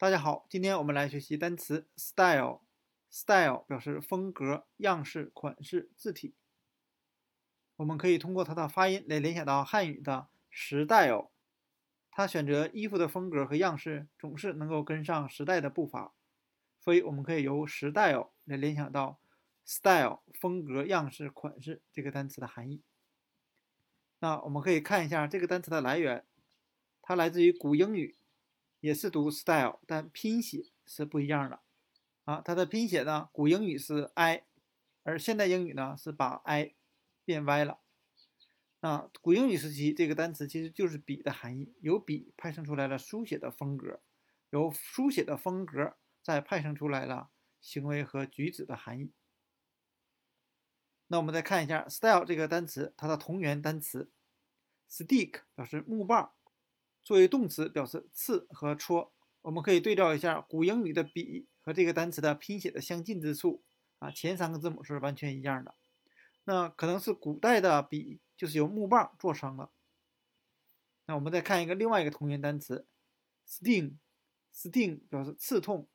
大家好，今天我们来学习单词 style。style 表示风格、样式、款式、字体。我们可以通过它的发音来联想到汉语的时代哦。它选择衣服的风格和样式总是能够跟上时代的步伐，所以我们可以由时代哦来联想到 style 风格、样式、款式这个单词的含义。那我们可以看一下这个单词的来源，它来自于古英语。也是读 style，但拼写是不一样的啊。它的拼写呢，古英语是 i，而现代英语呢是把 i 变 y 了。那古英语时期这个单词其实就是笔的含义，由笔派生出来了书写的风格，由书写的风格再派生出来了行为和举止的含义。那我们再看一下 style 这个单词，它的同源单词 stick 表示木棒。作为动词表示刺和戳，我们可以对照一下古英语的笔和这个单词的拼写的相近之处啊，前三个字母是完全一样的。那可能是古代的笔就是由木棒做成的。那我们再看一个另外一个同源单词，sting，sting 表示刺痛。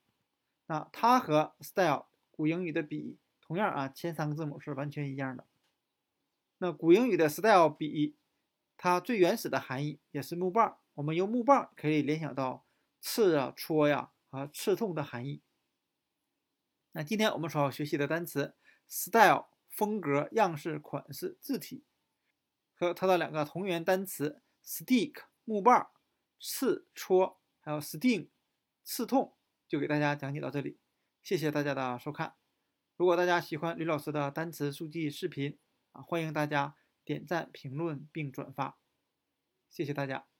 那它和 style 古英语的笔同样啊，前三个字母是完全一样的。那古英语的 style 笔，它最原始的含义也是木棒。我们用木棒可以联想到刺啊、戳呀和刺痛的含义。那今天我们所要学习的单词 style 风格、样式、款式、字体和它的两个同源单词 stick 木棒、刺戳，还有 sting 刺痛，就给大家讲解到这里。谢谢大家的收看。如果大家喜欢吕老师的单词速记视频啊，欢迎大家点赞、评论并转发。谢谢大家。